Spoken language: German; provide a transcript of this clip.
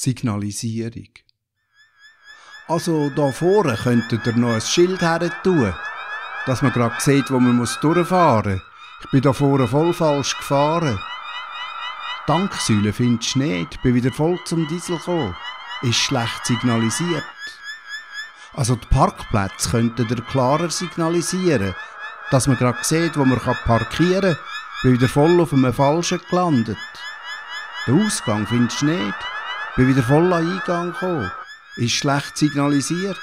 Signalisierung. Also da vorne könntet ihr noch ein Schild her tun, dass man gerade sieht, wo man muss durchfahren muss. Ich bin da vorne voll falsch gefahren. Tanksäule findest du nicht, bin wieder voll zum Diesel gekommen. Ist schlecht signalisiert. Also die Parkplätze könnten ihr klarer signalisieren, dass man gerade sieht, wo man parkieren kann. Bin wieder voll auf einem Falschen gelandet. Den Ausgang findest du nicht. Bin wieder voll an Eingang gekommen. Ist schlecht signalisiert.